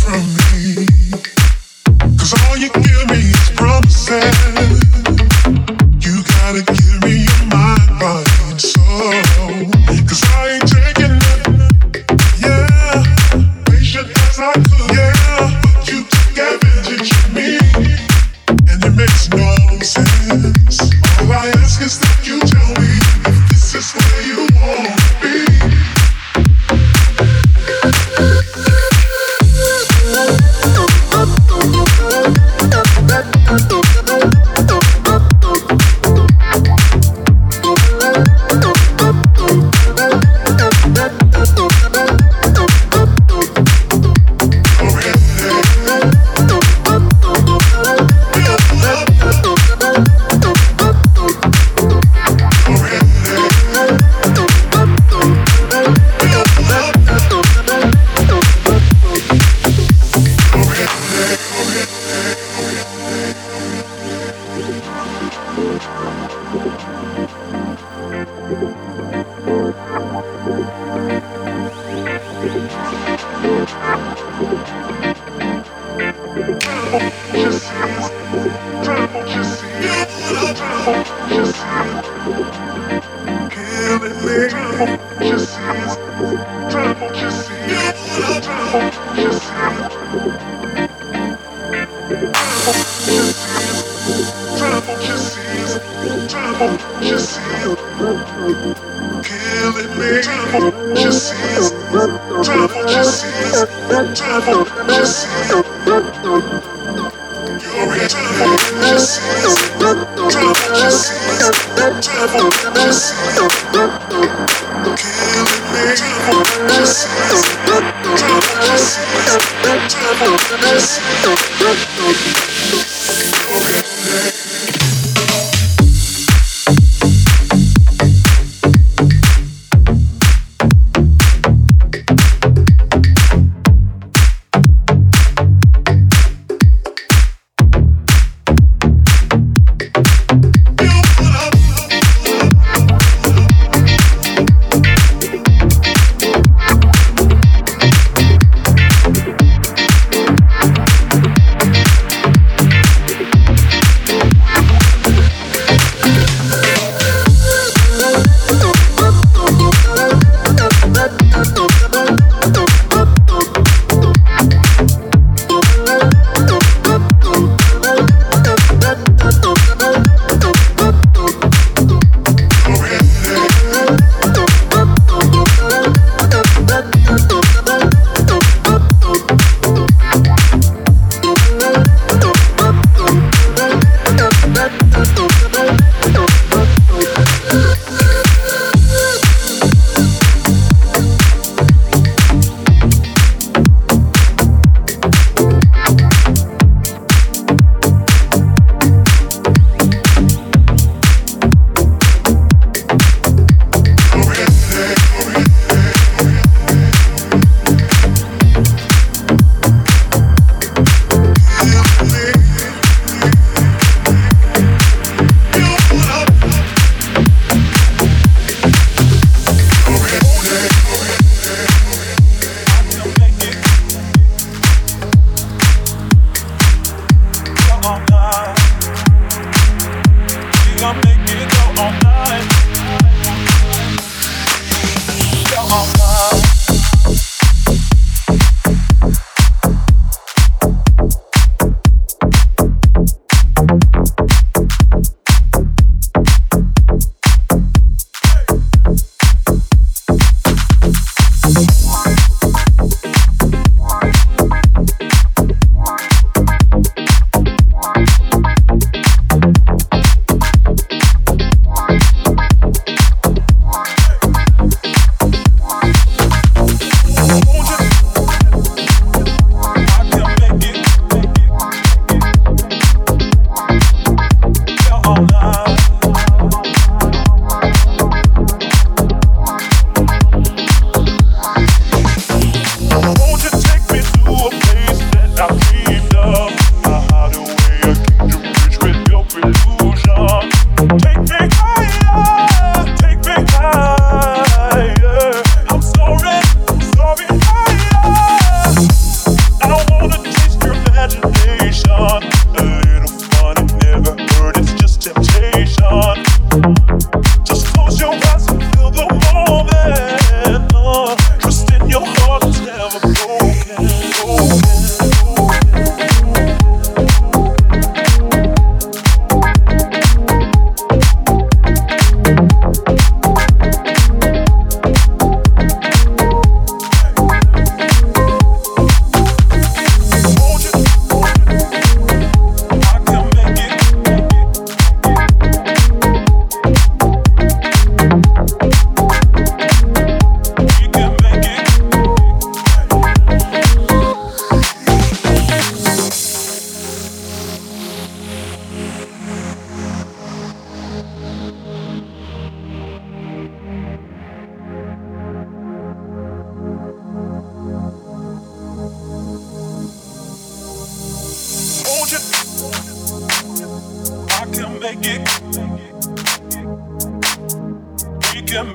from me.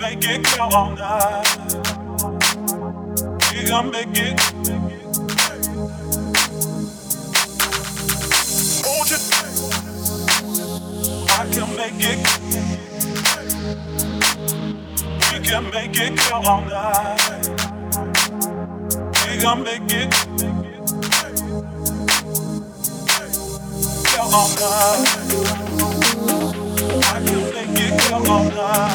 Make it go all night. We gonna make it. Hold you. I can make it. We can make it go all night. We gonna make it. Go all night. I can make it go all night.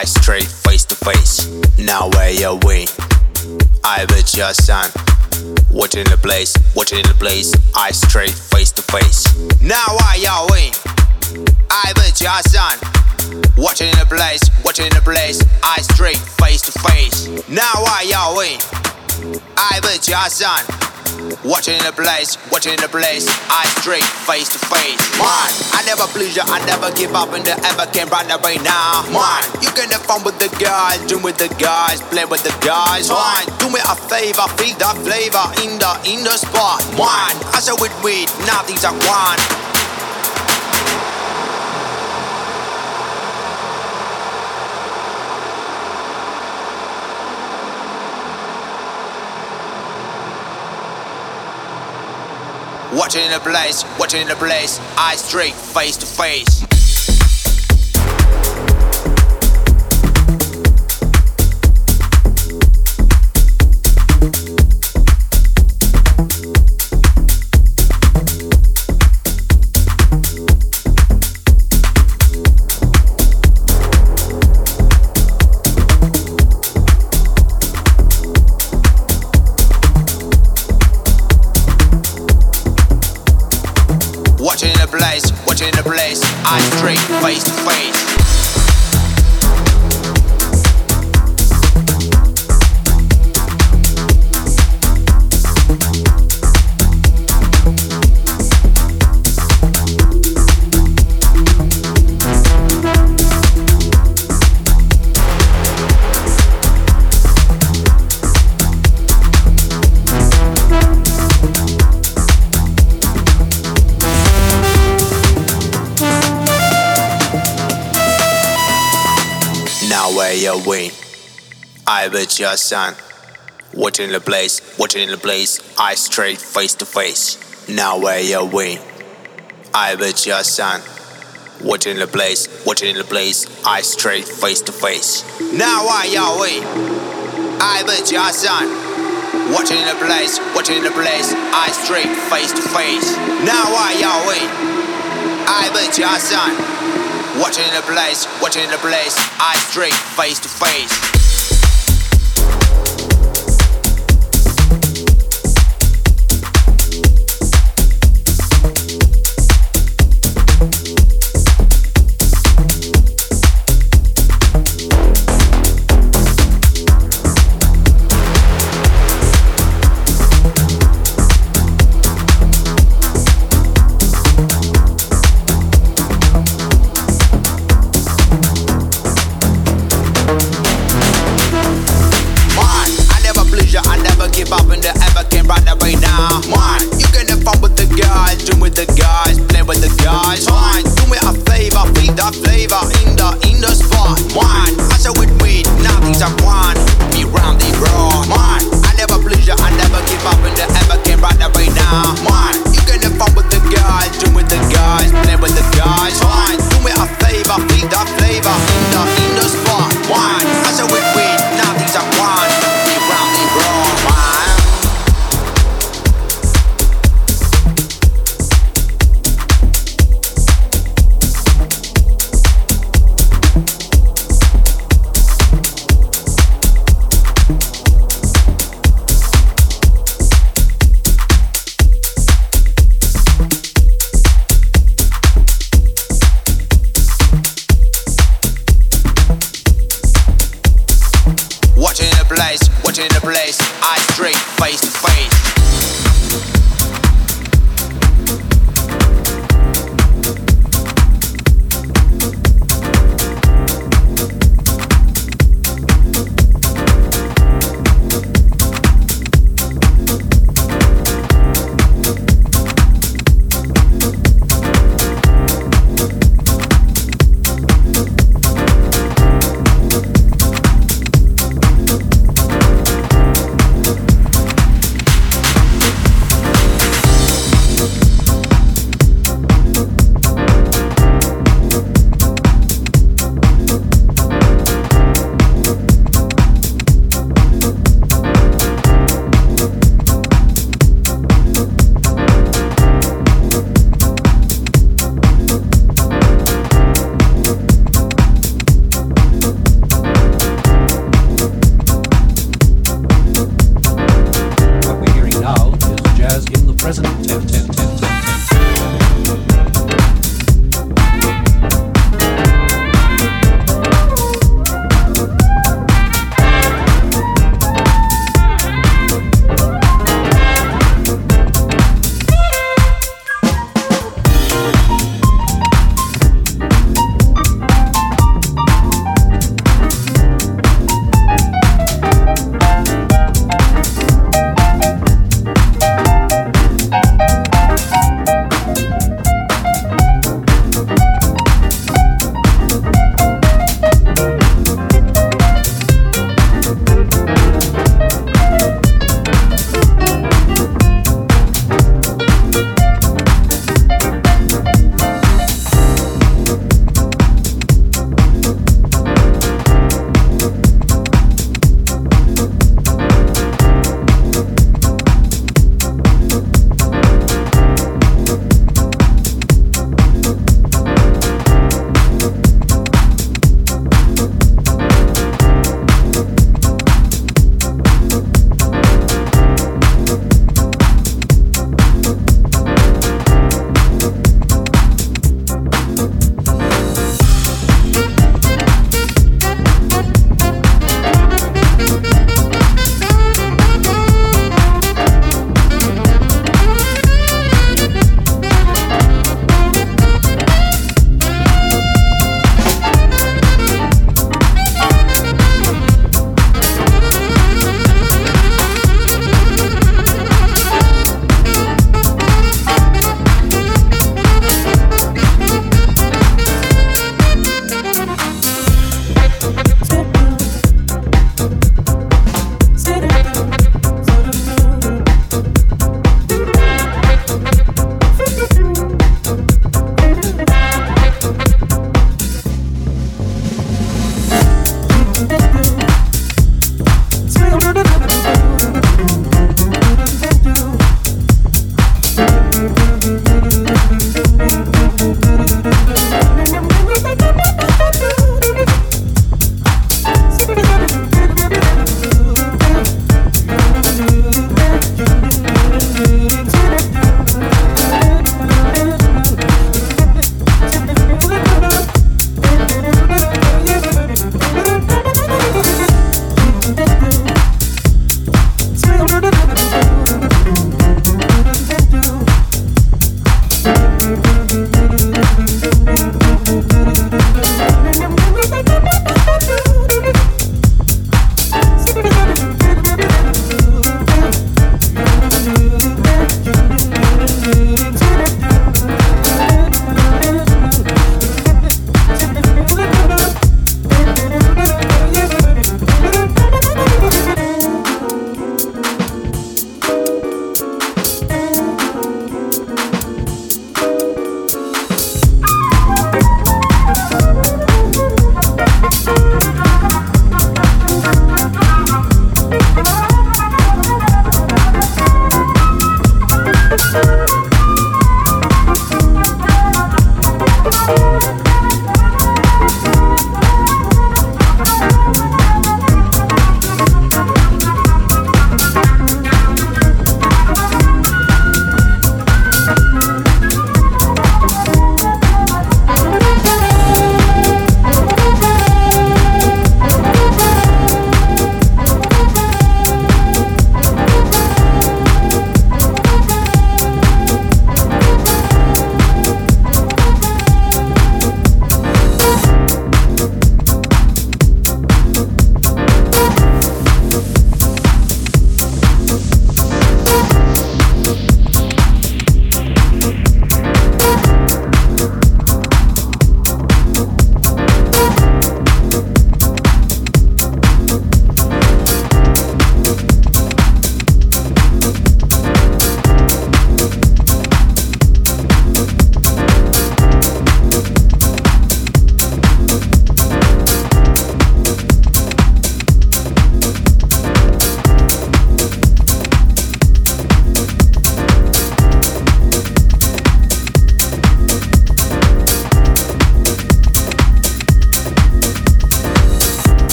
eyes straight face to face. Now where you win? I bet your son. Watching the place, watching the place, eyes straight face to face. Now why you win? I bet your son. Watching the place, watching the place, eyes straight face to face. Now why you win? I bet your son. Watching the place, watching the place, eyes straight, face to face. Man, I never please you, I never give up, and I ever can run away now. Man, you can have fun with the guys, drink with the guys, play with the guys. Man, do me a favor, feel the flavor in the in the spot. Man, I said with weed, nothing's a one. Watching the place, watching the place, eyes straight, face to face. Watching the place, eyes straight, face to face. I bet your son. Watching the place, watching the place, eyes straight, face to face. Now where you win? I bet your son. Watching the place, watching the place, eyes straight, face to face. Now why you win? I bet your son. Watching the place, watching in the place, eyes straight, face to face. Now you win? I bet your son. Watching the place, watching in the place, eyes straight, face to face.